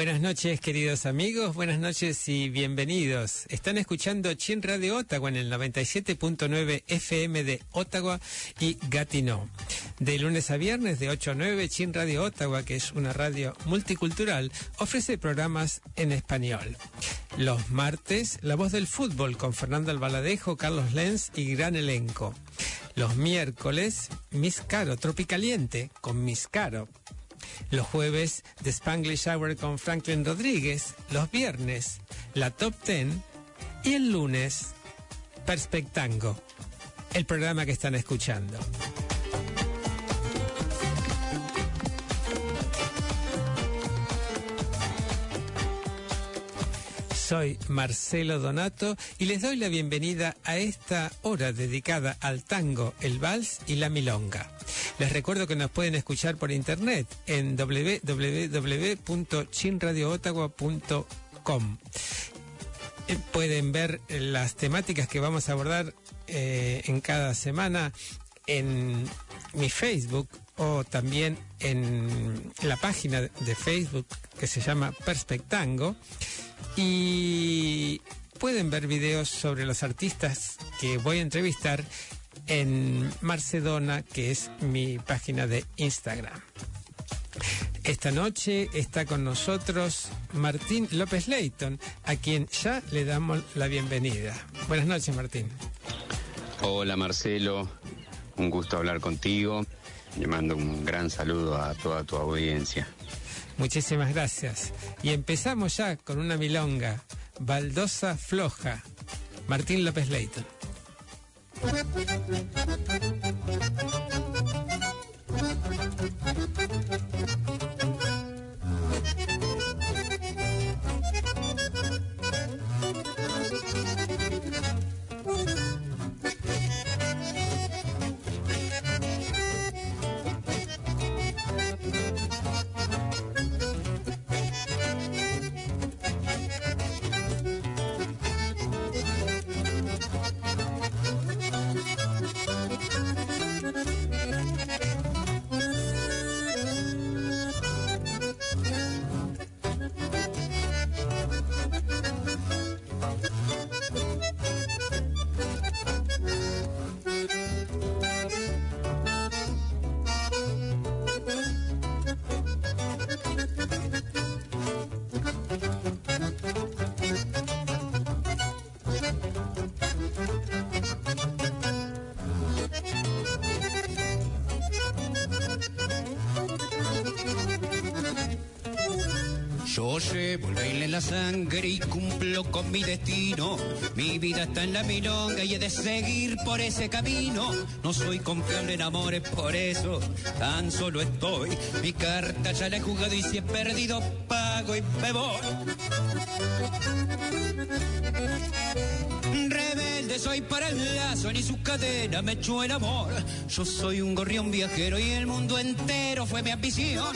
Buenas noches, queridos amigos. Buenas noches y bienvenidos. Están escuchando Chin Radio Ottawa en el 97.9 FM de Ottawa y Gatineau. De lunes a viernes de 8 a 9, Chin Radio Ottawa, que es una radio multicultural, ofrece programas en español. Los martes, La Voz del Fútbol con Fernando Albaladejo, Carlos Lenz y gran elenco. Los miércoles, Miss Caro, Tropicaliente con Miss Caro. Los jueves, The Spanglish Hour con Franklin Rodríguez. Los viernes, la Top Ten. Y el lunes, Perspectango, el programa que están escuchando. Soy Marcelo Donato y les doy la bienvenida a esta hora dedicada al tango, el vals y la milonga. Les recuerdo que nos pueden escuchar por internet en www.chinradioottawa.com. Eh, Pueden ver las temáticas que vamos a abordar eh, en cada semana en mi Facebook o también en la página de Facebook que se llama Perspectango y pueden ver videos sobre los artistas que voy a entrevistar en Marcedona, que es mi página de Instagram. Esta noche está con nosotros Martín López Leighton, a quien ya le damos la bienvenida. Buenas noches, Martín. Hola Marcelo, un gusto hablar contigo. Le mando un gran saludo a toda tu audiencia. Muchísimas gracias. Y empezamos ya con una milonga, baldosa floja. Martín López Leighton. Yo llevo el baile en la sangre y cumplo con mi destino. Mi vida está en la milonga y he de seguir por ese camino. No soy confiable en amores, por eso tan solo estoy. Mi carta ya la he jugado y si he perdido, pago y me voy. Rebelde soy para el lazo, ni su cadena me echó el amor. Yo soy un gorrión viajero y el mundo entero fue mi ambición.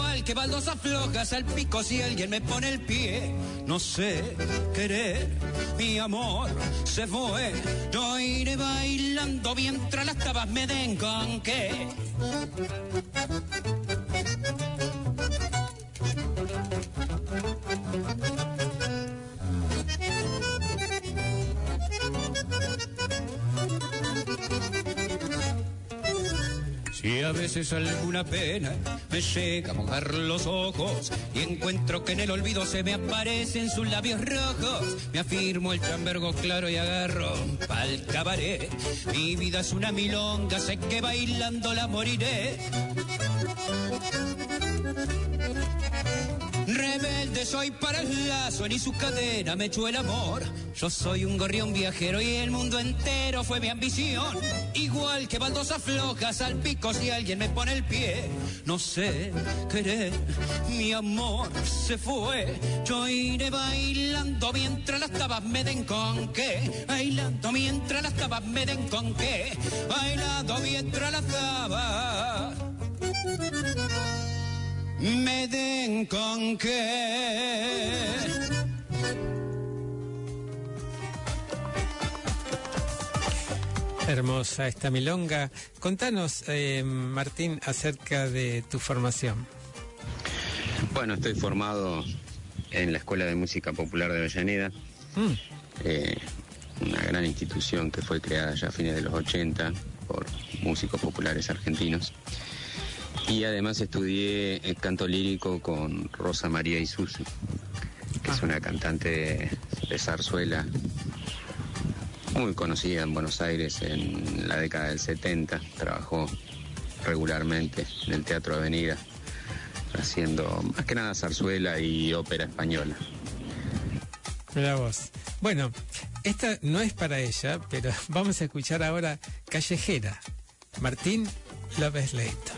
Igual que baldosas flojas al pico si alguien me pone el pie. No sé querer, mi amor se fue. Yo iré bailando mientras las tabas me den con qué. Si a veces alguna pena me llega a mojar los ojos y encuentro que en el olvido se me aparecen sus labios rojos, me afirmo el chambergo claro y agarro pa'l cabaret. Mi vida es una milonga, sé que bailando la moriré. Soy para el lazo, ni su cadena me echó el amor. Yo soy un gorrión viajero y el mundo entero fue mi ambición. Igual que baldosas flojas al pico si alguien me pone el pie. No sé querer, mi amor se fue. Yo iré bailando mientras las tabas me den con qué. Bailando mientras las tabas me den con qué. Bailando mientras las tabas me den con qué. Hermosa esta milonga. Contanos, eh, Martín, acerca de tu formación. Bueno, estoy formado en la Escuela de Música Popular de Avellaneda, Mm, eh, una gran institución que fue creada ya a fines de los 80 por músicos populares argentinos. Y además estudié eh, canto lírico con Rosa María Isuzu, que es una cantante de, zarzuela muy conocida en Buenos Aires en la década del 70. Trabajó regularmente en el Teatro Avenida, haciendo más que nada zarzuela y ópera española. mira vos. Bueno, esta no es para ella, pero vamos a escuchar ahora Callejera. Martín López Leighton.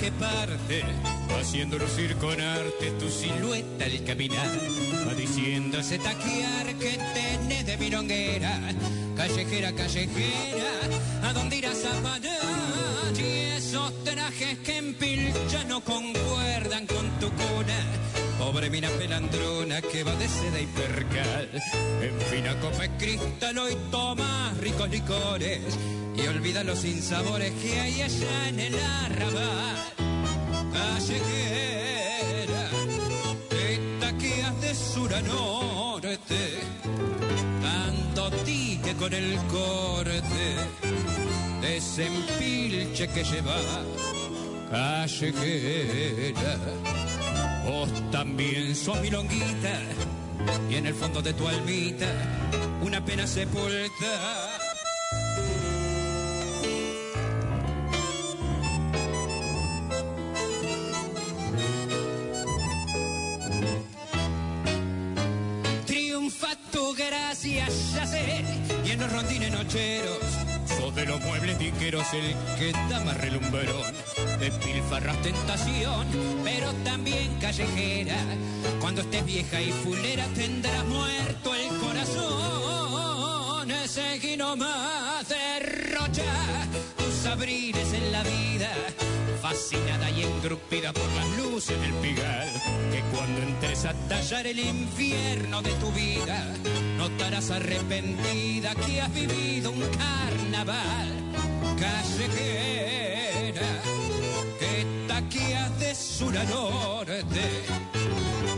Qué parte, haciendo lucir con arte tu silueta al caminar, va diciéndose taquear que tenés de milonguera, callejera, callejera, a dónde irás a parar, y esos trajes que en pilcha no concuerdan con tu cuna. Pobre mina pelandrona que va de seda y percal. En fina copa cristal y toma ricos licores. Y olvida los sinsabores que hay allá en el arrabal. Callejera, te taqueas de sur a norte. Dando tique con el corte. Desempilche que lleva. Callejera. Vos también sos milonguita y en el fondo de tu almita una pena sepulta. Rondines nocheros sos de los muebles diqueros el que da más relumbrón. Despilfarras tentación, pero también callejera. Cuando estés vieja y fulera tendrás muerto el corazón. Seguí nomás, derrocha tus abriles en la vida. Fascinada y engrupida por las luces del pigal. Que cuando entres a tallar el infierno de tu vida, notarás arrepentida que has vivido un carnaval. Callejera que taqueas de sur a norte,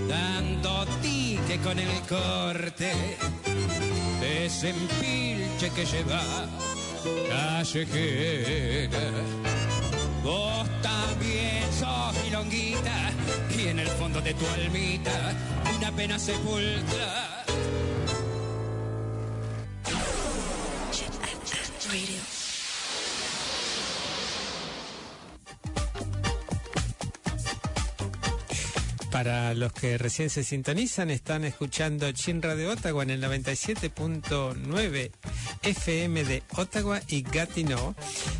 dando tique con el corte, desempilche que lleva callejera. Vos también sos milonguita y en el fondo de tu almita una pena sepulta. Para los que recién se sintonizan, están escuchando Chinra de Ottawa en el 97.9 FM de Ottawa y Gatineau.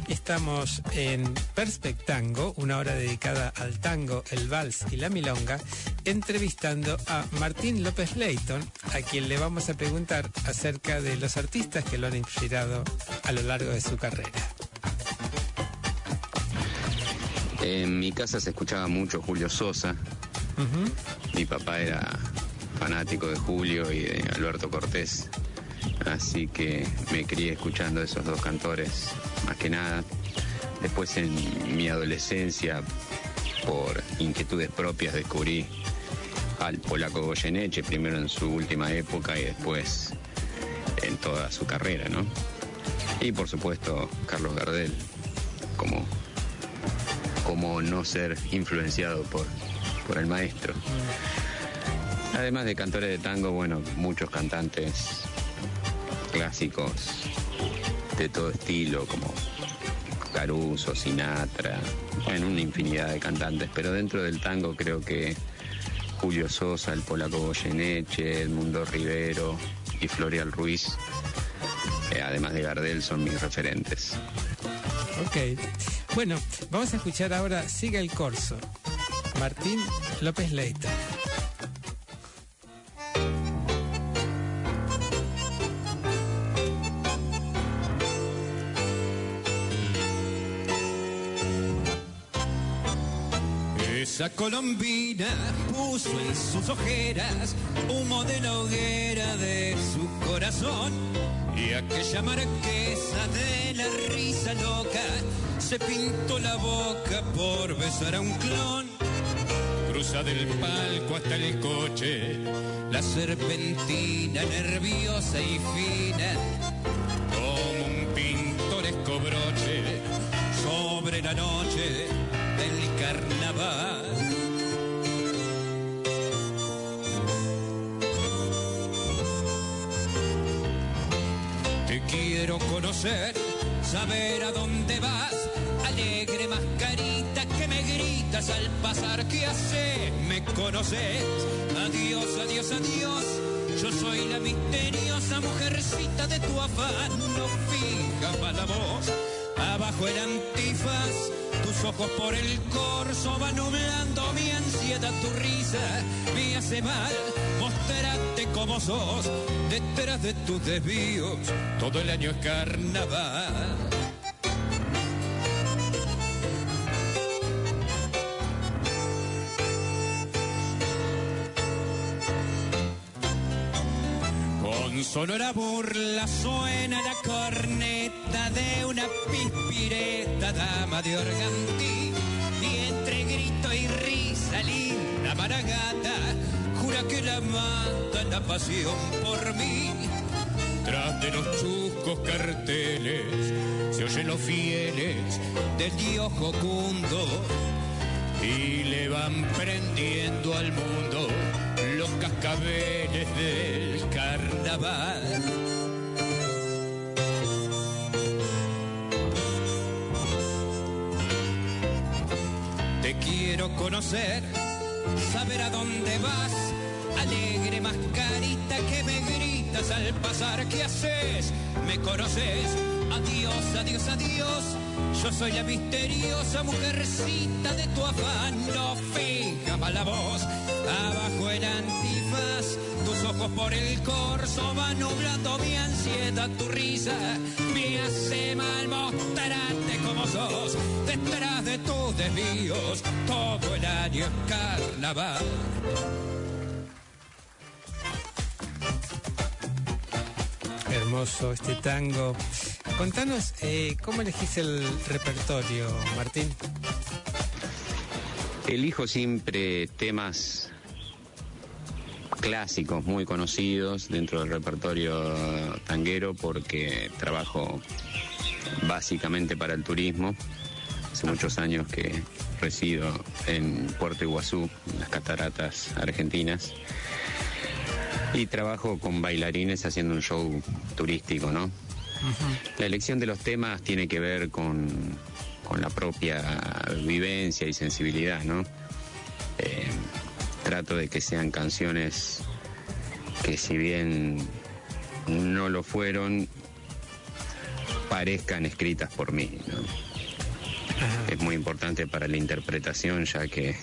Estamos en Perspectango, una hora dedicada al tango, el vals y la milonga, entrevistando a Martín López Leighton, a quien le vamos a preguntar acerca de los artistas que lo han inspirado a lo largo de su carrera. En mi casa se escuchaba mucho Julio Sosa. Mi papá era fanático de Julio y de Alberto Cortés. Así que me crié escuchando esos dos cantores, más que nada. Después en mi adolescencia, por inquietudes propias, descubrí al polaco Goyeneche, primero en su última época y después en toda su carrera, ¿no? Y por supuesto Carlos Gardel, como cómo no ser influenciado por, por el maestro. Además de cantores de tango, bueno, muchos cantantes clásicos de todo estilo, como Caruso, Sinatra, bueno, una infinidad de cantantes, pero dentro del tango creo que Julio Sosa, el polaco Goyeneche, Mundo Rivero y Florial Ruiz, eh, además de Gardel, son mis referentes. Ok. Bueno, vamos a escuchar ahora Siga el Corso. Martín López Leita. Esa colombina puso en sus ojeras humo de la hoguera de su corazón. Y aquella marquesa de la risa loca se pintó la boca por besar a un clon. Cruza del palco hasta el coche, la serpentina nerviosa y fina, como un pintoresco broche sobre la noche del carnaval. Te quiero conocer, saber a dónde vas, alegre mascarita al pasar, ¿qué haces? ¿Me conoces? Adiós, adiós, adiós. Yo soy la misteriosa mujercita de tu afán, no fija la voz. Abajo el antifaz, tus ojos por el corso van nublando mi ansiedad, tu risa me hace mal. Mostrate como sos, detrás de tus desvíos, todo el año es carnaval. Sonora burla suena la corneta de una pispireta dama de organtí. Y entre grito y risa linda maragata, jura que la mata la pasión por mí. Tras de los chuscos carteles se oyen los fieles del dios Jocundo y le van prendiendo al mundo los cascabeles del Te quiero conocer, saber a dónde vas, alegre mascarita que me gritas al pasar, ¿qué haces? ¿Me conoces? Adiós, adiós, adiós. Yo soy la misteriosa mujercita de tu afán, no fija la voz. Abajo el antifaz, tus ojos por el corso van nublando mi ansiedad, tu risa me hace mal mostrarte como sos. Detrás de tus desvíos, todo el año es carnaval. Hermoso este tango. Contanos, eh, ¿cómo elegís el repertorio, Martín? Elijo siempre temas clásicos, muy conocidos dentro del repertorio tanguero porque trabajo básicamente para el turismo. Hace muchos años que resido en Puerto Iguazú, en las cataratas argentinas, y trabajo con bailarines haciendo un show turístico, ¿no? La elección de los temas tiene que ver con, con la propia vivencia y sensibilidad, ¿no? Eh, trato de que sean canciones que si bien no lo fueron, parezcan escritas por mí, ¿no? Es muy importante para la interpretación, ya que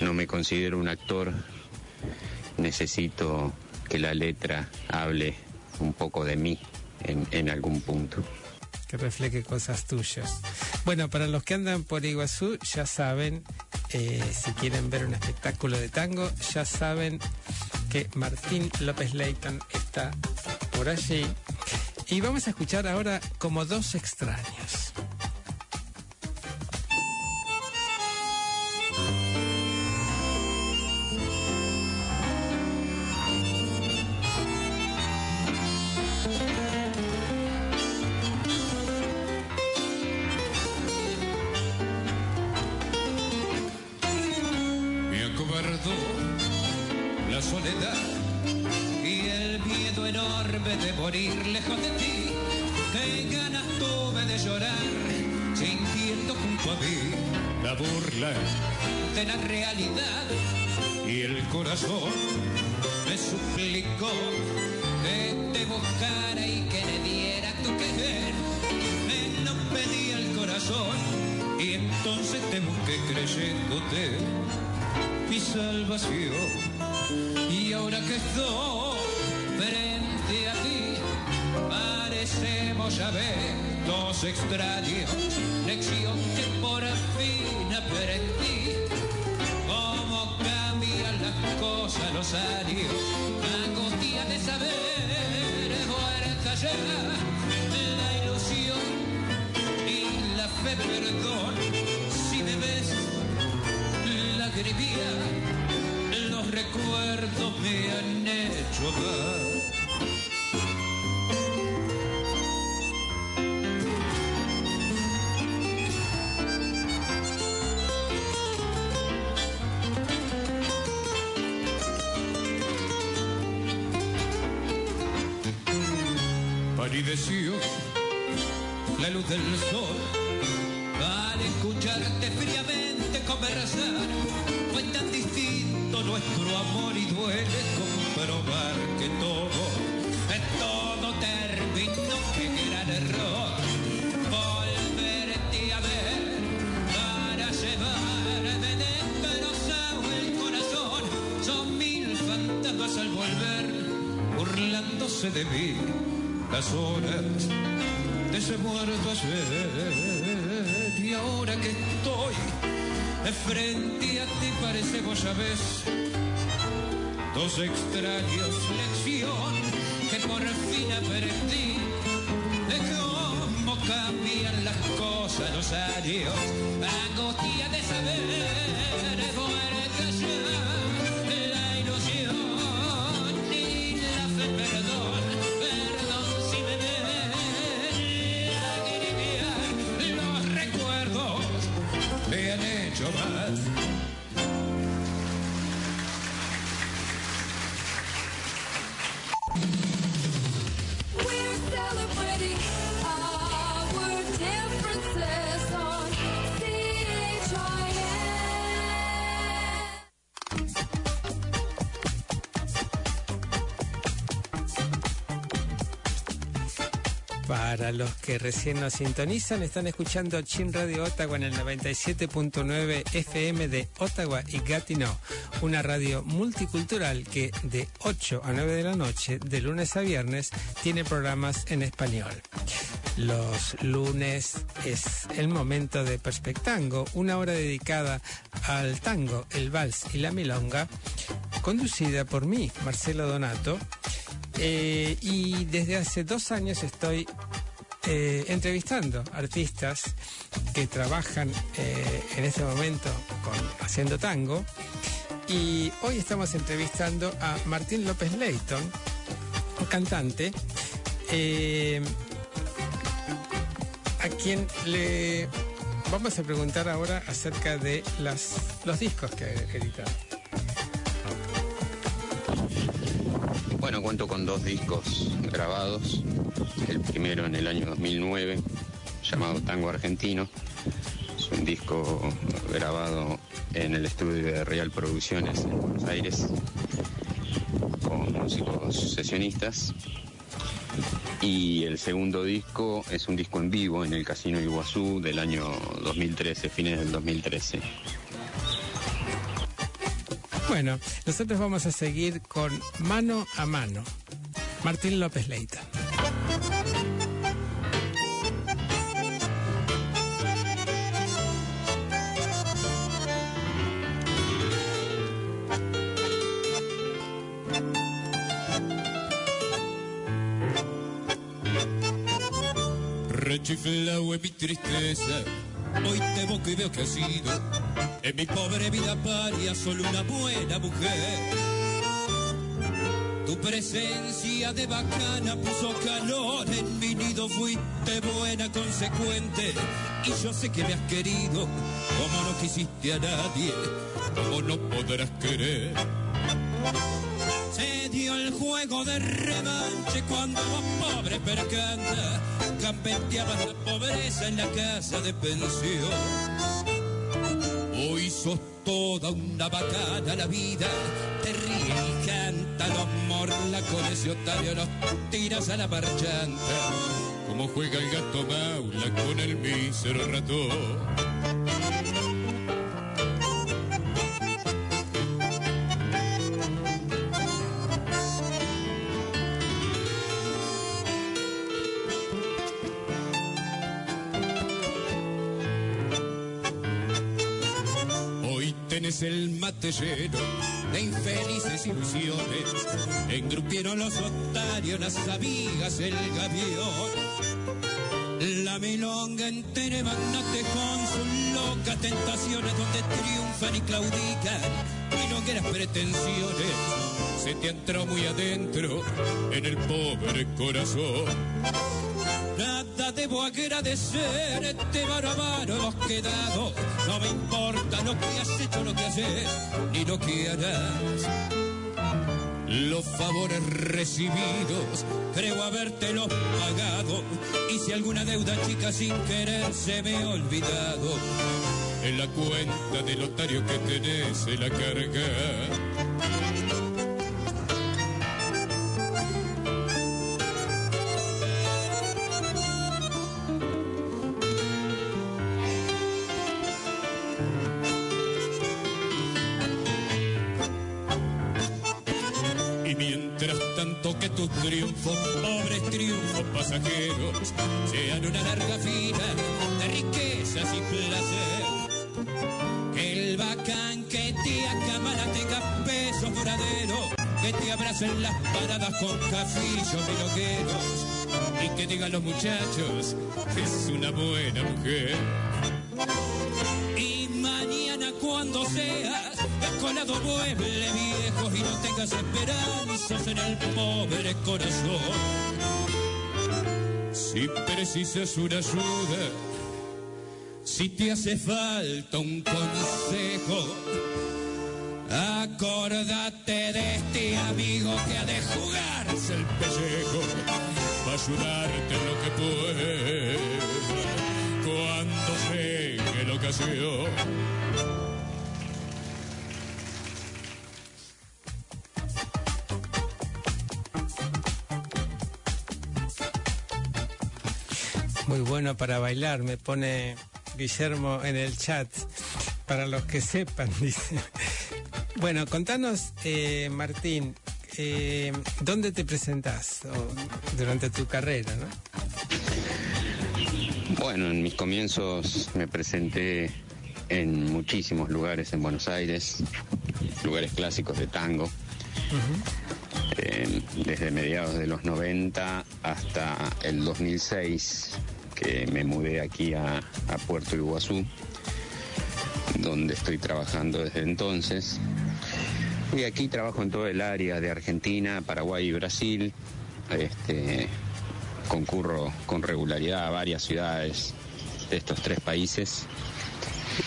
no me considero un actor, necesito que la letra hable un poco de mí en, en algún punto. Que refleje cosas tuyas. Bueno, para los que andan por Iguazú, ya saben, eh, si quieren ver un espectáculo de tango, ya saben que Martín López Leighton está por allí. Y vamos a escuchar ahora como dos extraños. Salvación. Y ahora que estoy frente a ti, parecemos ya ver dos extraños, lección que por fin aprendí. Cómo cambian las cosas los años, angustia de saber, muerta ya la ilusión y la fe, perdón, amar. Palideció la luz del sol al escucharte fríamente conversar. Fue tan distinto nuestro amor de mí las horas de ese muerto ayer. Y ahora que estoy de frente a ti parecemos ya ves dos extraños lección que por fin aprendí de cómo cambian las cosas los años. Angustia de saber Yeah. Para los que recién nos sintonizan, están escuchando Chin Radio Ottawa en el 97.9 FM de Ottawa y Gatineau, una radio multicultural que de 8 a 9 de la noche, de lunes a viernes, tiene programas en español. Los lunes es el momento de Perspectango, una hora dedicada al tango, el vals y la milonga, conducida por mí, Marcelo Donato, eh, y desde hace dos años estoy eh, entrevistando artistas que trabajan eh, en este momento con, haciendo tango. Y hoy estamos entrevistando a Martín López Leighton, cantante, eh, a quien le vamos a preguntar ahora acerca de los discos que ha editado. Bueno, cuento con dos discos grabados. El primero en el año 2009, llamado Tango Argentino. Es un disco grabado en el estudio de Real Producciones en Buenos Aires, con músicos sesionistas. Y el segundo disco es un disco en vivo en el Casino Iguazú del año 2013, fines del 2013. Bueno, nosotros vamos a seguir con Mano a Mano. Martín López Leita. Rechiflao en mi tristeza, hoy te evoco y veo que has sido en mi pobre vida paria solo una buena mujer. Tu presencia de bacana puso calor en mi nido, fuiste buena, consecuente. Y yo sé que me has querido como no quisiste a nadie, como no podrás querer. Se dio el juego de revanche cuando vos, pobre percanta, campeteabas la pobreza en la casa de pensión. Toda una bacana la vida, te ríe y canta los morla con ese otario, los tiras a la marchanta. Como juega el gato maula con el mísero ratón. Tenés el mate lleno de infelices ilusiones. Engrupieron los otarios, las amigas, el gavión. La milonga entera emanate con sus locas tentaciones donde triunfan y claudican milongueras pretensiones. Se te entró muy adentro en el pobre corazón. Debo agradecer, este barabaro hemos quedado. No me importa lo que has hecho, lo que haces, ni lo que harás. Los favores recibidos, creo habértelos pagado. Y si alguna deuda chica sin querer se me ha olvidado, en la cuenta del otario que tenés se la carga. Pasajeros, sean una larga fila de riquezas y placer. Que el bacán que te acamala tenga pesos duraderos, que te abracen las paradas con cafillos milongueros, y que digan los muchachos que es una buena mujer. Y mañana cuando seas colado mueble viejo y no tengas esperanzas en el pobre corazón. Si precisas una ayuda, si te hace falta un consejo, acordate de este amigo que ha de jugarse el pellejo para ayudarte en lo que puede cuando llegue la ocasión. Bueno para bailar, me pone Guillermo en el chat. Para los que sepan, dice. Bueno, contanos, eh, Martín, eh, ¿dónde te presentás o durante tu carrera? ¿no? Bueno, en mis comienzos me presenté en muchísimos lugares en Buenos Aires, lugares clásicos de tango, eh, desde mediados de los 90 hasta el 2006, que me mudé aquí a, Puerto Iguazú, donde estoy trabajando desde entonces. Y aquí trabajo en todo el área de Argentina, Paraguay y Brasil. Este, concurro con regularidad a varias ciudades de estos tres países.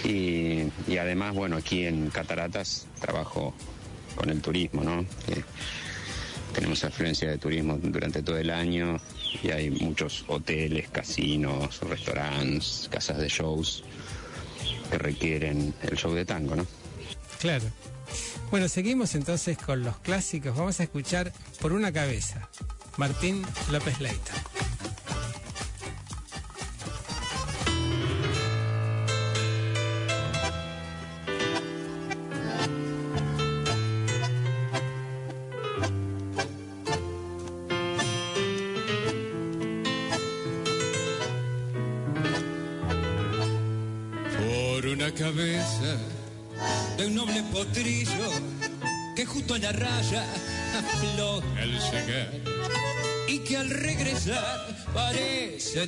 Y, además, bueno, aquí en Cataratas trabajo con el turismo, ¿no? Tenemos afluencia de turismo durante todo el año y hay muchos hoteles, casinos, restaurantes, casas de shows que requieren el show de tango, ¿no? Claro. Bueno, seguimos entonces con los clásicos. Vamos a escuchar por una cabeza. Martín López Leita.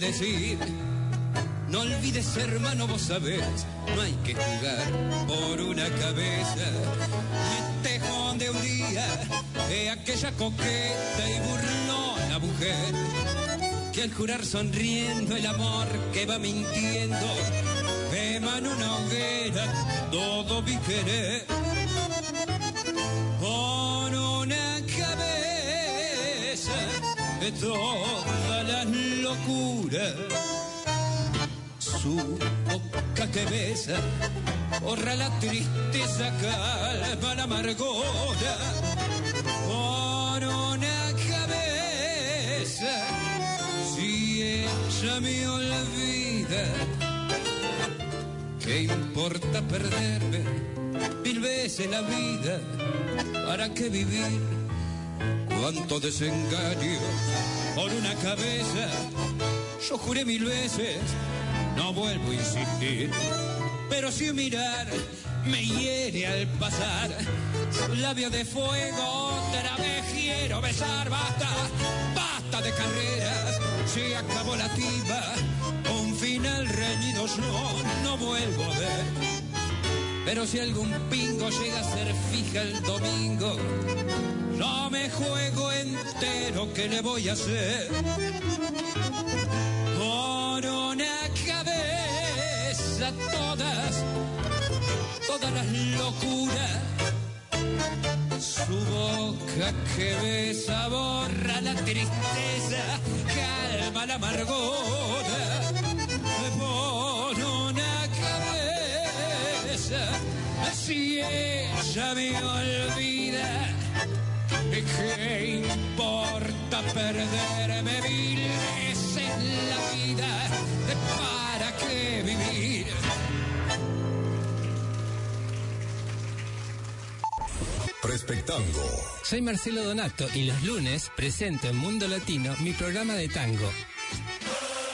Decir. No olvides hermano vos sabés no hay que jugar por una cabeza. Tejón de un día de aquella coqueta y burlona mujer que al jurar sonriendo el amor que va mintiendo quema en una hoguera todo mi querer. Con una cabeza de todas las locuras su boca que besa borra la tristeza, calma la amargura con una cabeza. Si ella me olvida, ¿qué importa perderme mil veces la vida? ¿Para qué vivir? Cuánto desengaño por una cabeza. Yo juré mil veces, no vuelvo a insistir. Pero si mirar me hiere al pasar, labio de fuego otra vez quiero besar. Basta, basta de carreras, se acabó la tiba. Un final reñido yo no vuelvo a ver. Pero si algún pingo llega a ser fija el domingo, no me juego entero, ¿qué le voy a hacer? Por una cabeza todas, todas las locuras. Su boca que besa borra la tristeza, calma la amargura. Por una cabeza, si ella me olvida. ¿Qué importa perderme mil veces la vida? ¿Para qué vivir? Respectango. Soy Marcelo Donato y los lunes presento en Mundo Latino mi programa de tango.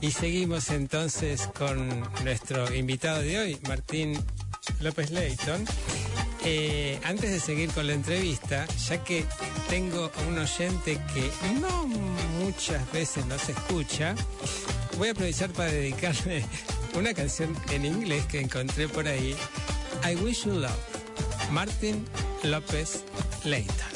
y seguimos entonces con nuestro invitado de hoy, Martín López Leighton. Eh, antes de seguir con la entrevista, ya que tengo a un oyente que no muchas veces nos escucha, voy a aprovechar para dedicarle una canción en inglés que encontré por ahí, I Wish You Love, Martín López Leighton.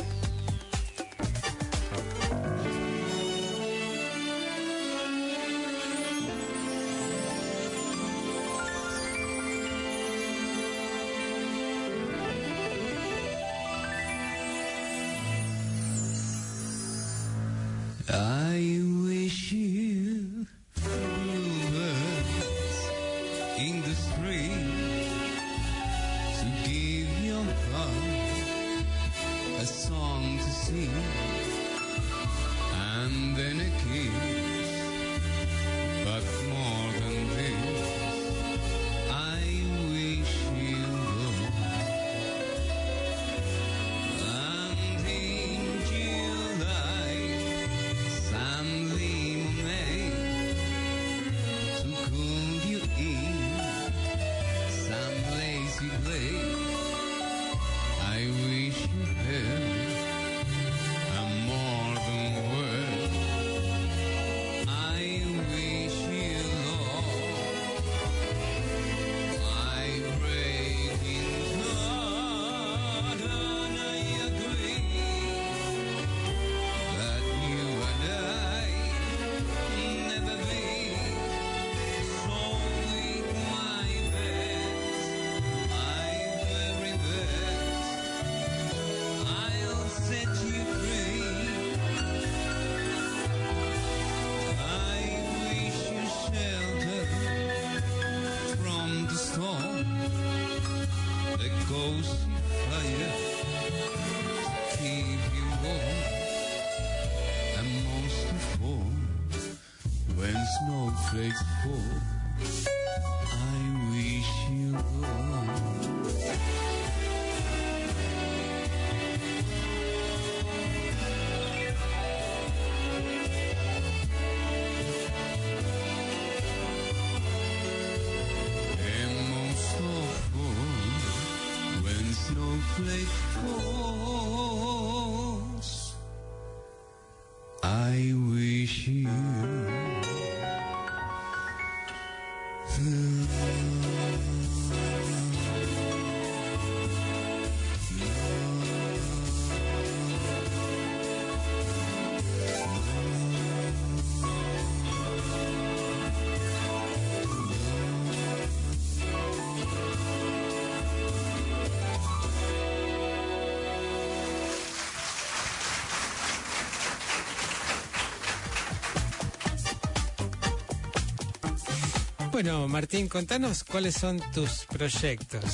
Bueno, Martín, contanos cuáles son tus proyectos.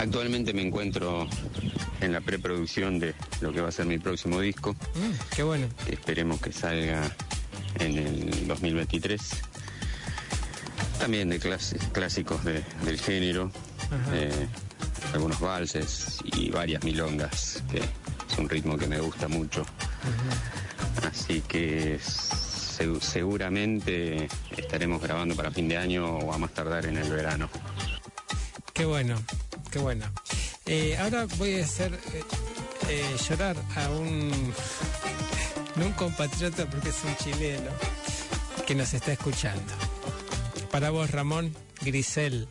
Actualmente me encuentro en la preproducción de lo que va a ser mi próximo disco. Mm, qué bueno. que Esperemos que salga en el 2023. También de clásicos de- del género, eh, algunos valses y varias milongas, que es un ritmo que me gusta mucho. Así que se- seguramente estaremos grabando para fin de año o a más tardar en el verano. Qué bueno, qué bueno. Eh, ahora voy a hacer eh, eh, llorar a un, no un compatriota porque es un chileno que nos está escuchando. Para vos, Ramón Grisel.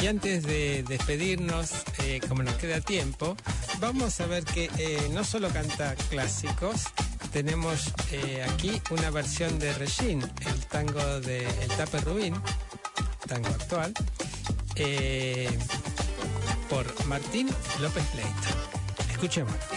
Y antes de despedirnos, eh, como nos queda tiempo, vamos a ver que eh, no solo canta clásicos, tenemos eh, aquí una versión de Regine, el tango de El Tape Rubín, tango actual, por Martín López Pleito. Escuchemos.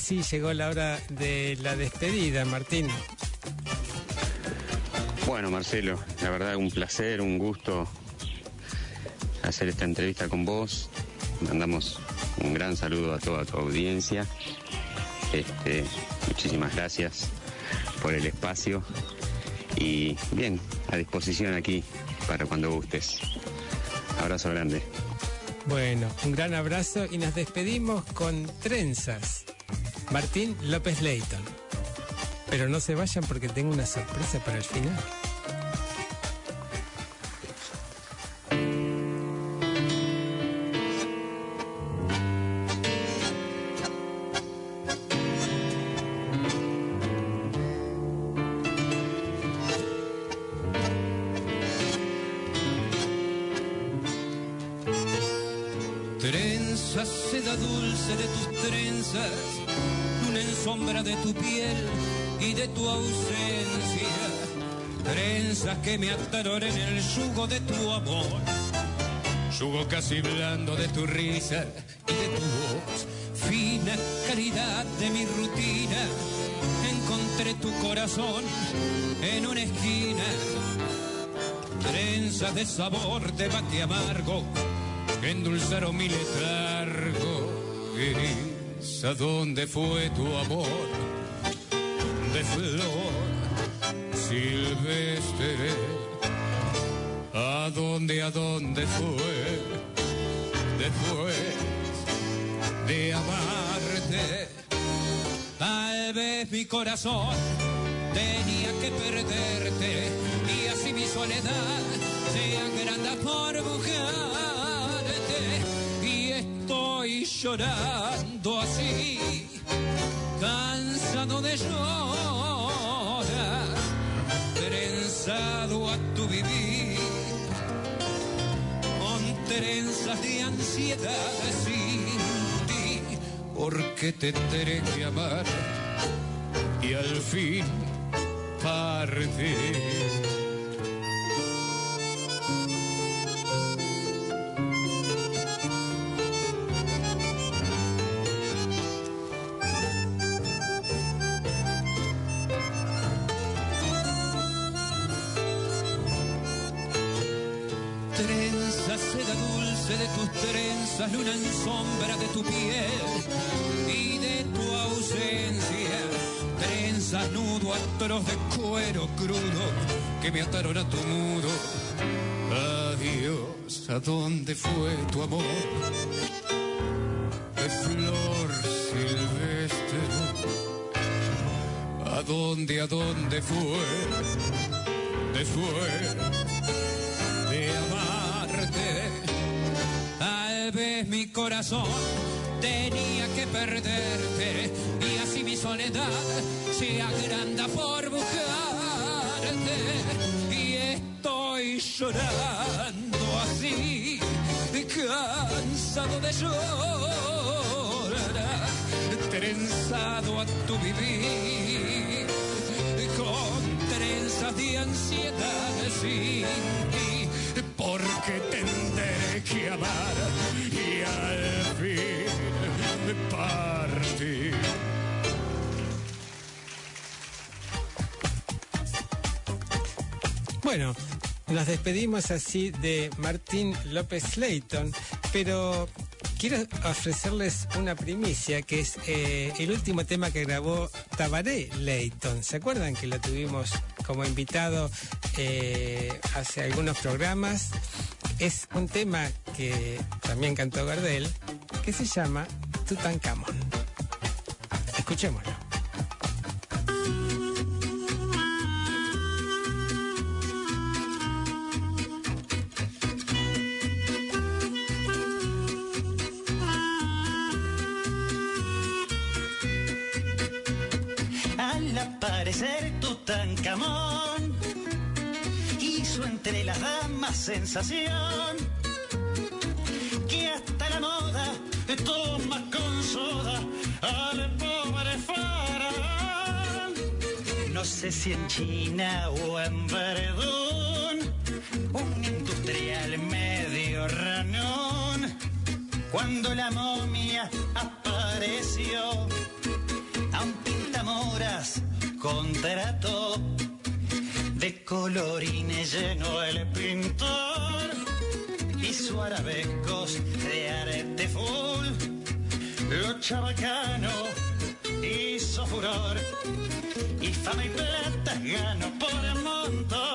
Sí llegó la hora de la despedida, Martín. Bueno, Marcelo, la verdad un placer, un gusto hacer esta entrevista con vos. Mandamos un gran saludo a toda tu audiencia. Este, muchísimas gracias por el espacio y bien, a disposición aquí para cuando gustes. Abrazo grande. Bueno, un gran abrazo y nos despedimos con trenzas. Martín López Leighton. Pero no se vayan porque tengo una sorpresa para el final. Yugo de tu amor, yugo casi blando de tu risa y de tu voz. Fina caridad de mi rutina, encontré tu corazón en una esquina. Trenzas de sabor de bate amargo endulzaron mi letargo. Gris, ¿a dónde fue tu amor? De flor silvestre. ¿A dónde, a dónde fue? Después de amarte. Tal vez mi corazón tenía que perderte y así mi soledad se agranda por buscarte y estoy llorando así cansado de llorar trenzado a tu vivir trenzas de ansiedad sin ti porque te tendré que amar y al fin partir. Trenzas, nudo atroz de cuero crudo que me ataron a tu mudo. Adiós, ¿a dónde fue tu amor? De flor silvestre. ¿A dónde, a dónde fue? Después de amarte. Tal vez mi corazón tenía que perderte y así mi soledad se agranda por buscarte y estoy llorando así, cansado de llorar, trenzado a tu vivir con trenzas de ansiedad sin ti, porque tendré que amar y al fin partir. Bueno, nos despedimos así de Martín López Leighton, pero quiero ofrecerles una primicia que es eh, el último tema que grabó Tabaré Leighton. ¿Se acuerdan que lo tuvimos como invitado eh, hace algunos programas? Es un tema que también cantó Gardel, que se llama Tutankamón. Escuchémoslo. Aparecer Tutankamón hizo entre las damas sensación que hasta la moda toma con soda al pobre faraón. No sé si en China o en Verdún, un industrial medio ranón, cuando la momia apareció contrató de colorines lleno el pintor hizo arabescos de arete full. Lo chabacano hizo furor y fama y plata ganó por un montón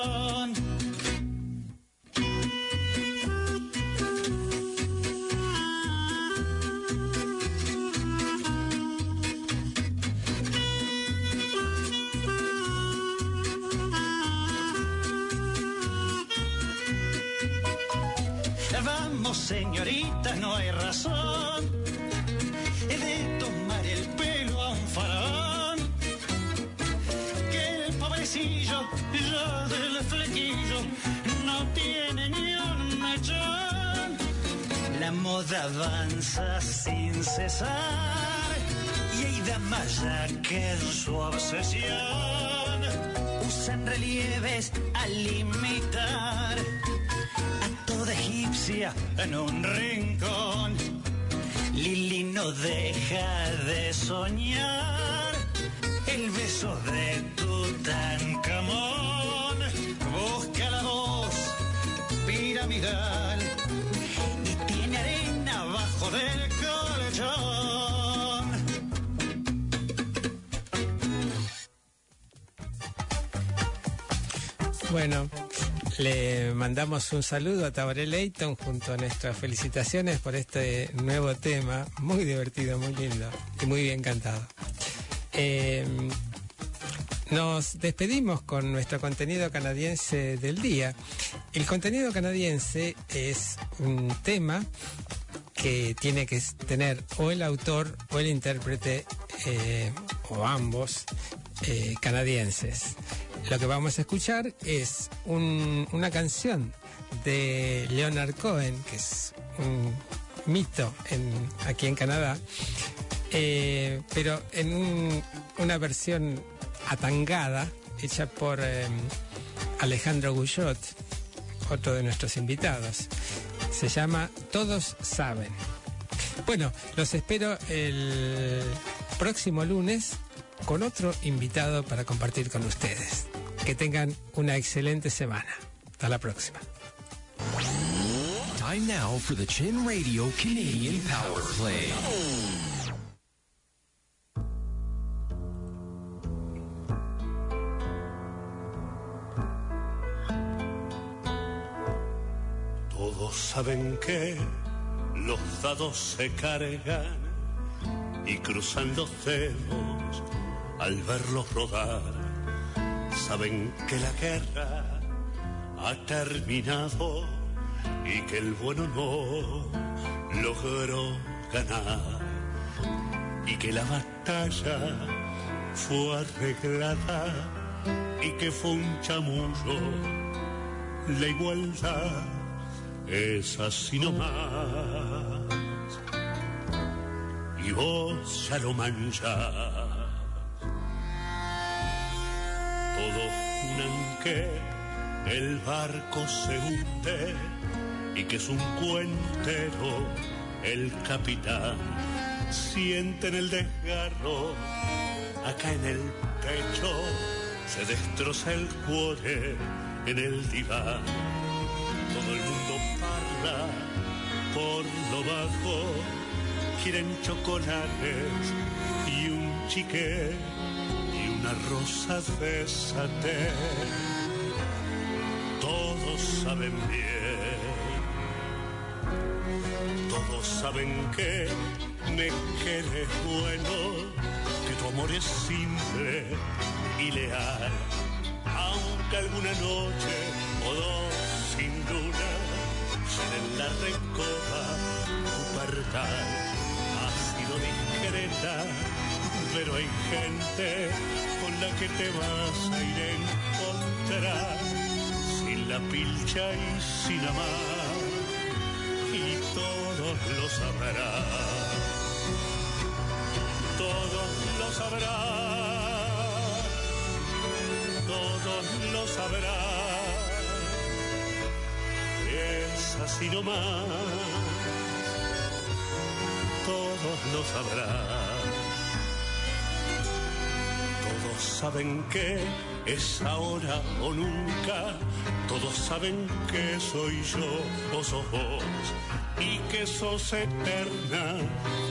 avanza sin cesar y hay damas ya que en su obsesión usan relieves al imitar a toda egipcia en un rincón. Lili no deja de soñar el beso de Tutankamón. Busca la voz piramidal del. Bueno, le mandamos un saludo a Tabaré Leighton junto a nuestras felicitaciones por este nuevo tema, muy divertido, muy lindo y muy bien cantado. Eh, nos despedimos con nuestro contenido canadiense del día. El contenido canadiense es un tema que tiene que tener o el autor o el intérprete eh, o ambos eh, canadienses. Lo que vamos a escuchar es un- una canción de Leonard Cohen, que es un mito en- aquí en Canadá, eh, pero en un- una versión atangada hecha por Alejandro Guyot, otro de nuestros invitados. Se llama Todos saben. Bueno, los espero el próximo lunes con otro invitado para compartir con ustedes. Que tengan una excelente semana. Hasta la próxima. Saben que los dados se cargan y cruzan los dedos al verlos rodar. Saben que la guerra ha terminado y que el bueno no logró ganar y que la batalla fue arreglada y que fue un chamullo la igualdad es así nomás. Y vos ya lo manchás. Todos juran que el barco se hunde y que es un cuentero el capitán. Sienten el desgarro acá en el pecho, se destroza el cuore en el diván. Todo el mundo parla por lo bajo, quieren chocolates y un chique y una rosa de saté. Todos saben bien, todos saben que me quieres bueno, que tu amor es simple y leal, aunque alguna noche o dos luna, en la recoba tu partal ha sido discreta, pero hay gente con la que te vas a ir a encontrar, sin la pilcha y sin amar, y todos lo sabrán así nomás, todos lo sabrán, todos saben que es ahora o nunca, todos saben que soy yo o sos vos. Y que sos eterna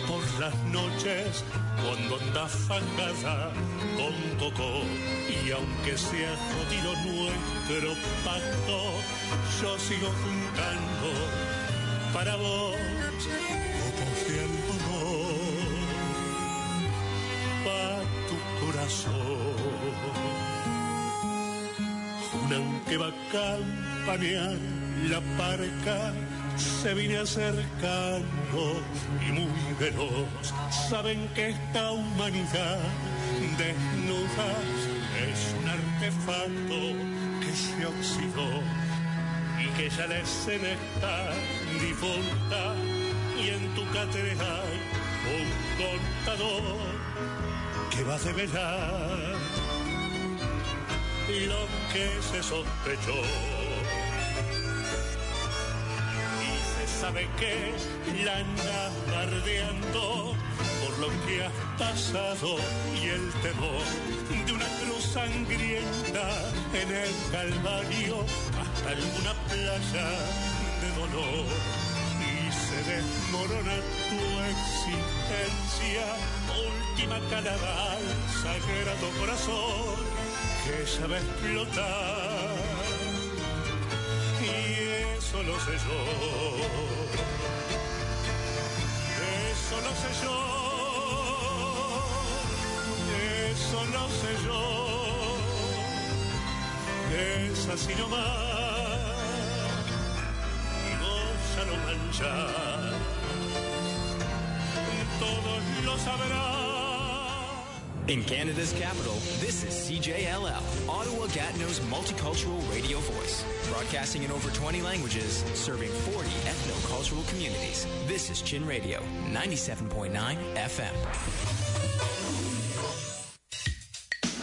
por las noches cuando andas fangada con coco y aunque sea jodido nuestro pacto yo sigo juntando para vos copos de algodón pa' tu corazón. Juran que va a campanear la parca se viene acercando y muy veloz. Saben que esta humanidad desnuda es un artefacto que se oxidó y que ya la escena está difunta y en tu catedral un contador que va a develar lo que se sospechó. Sabe que la andas bardeando por lo que has pasado y el temor de una cruz sangrienta en el Calvario hasta alguna playa de dolor. Y se desmorona tu existencia última calavera sagrado corazón que a explotar y eso lo sé yo. Eso lo sé yo. Eso lo sé yo. Es así nomás. Y vos ya lo manchás. Todos lo sabrán. In Canada's capital, this is CJLL, Ottawa Gatineau's multicultural radio voice. Broadcasting in over 20 languages, serving 40 ethno-cultural communities. This is Chin Radio, 97.9 FM.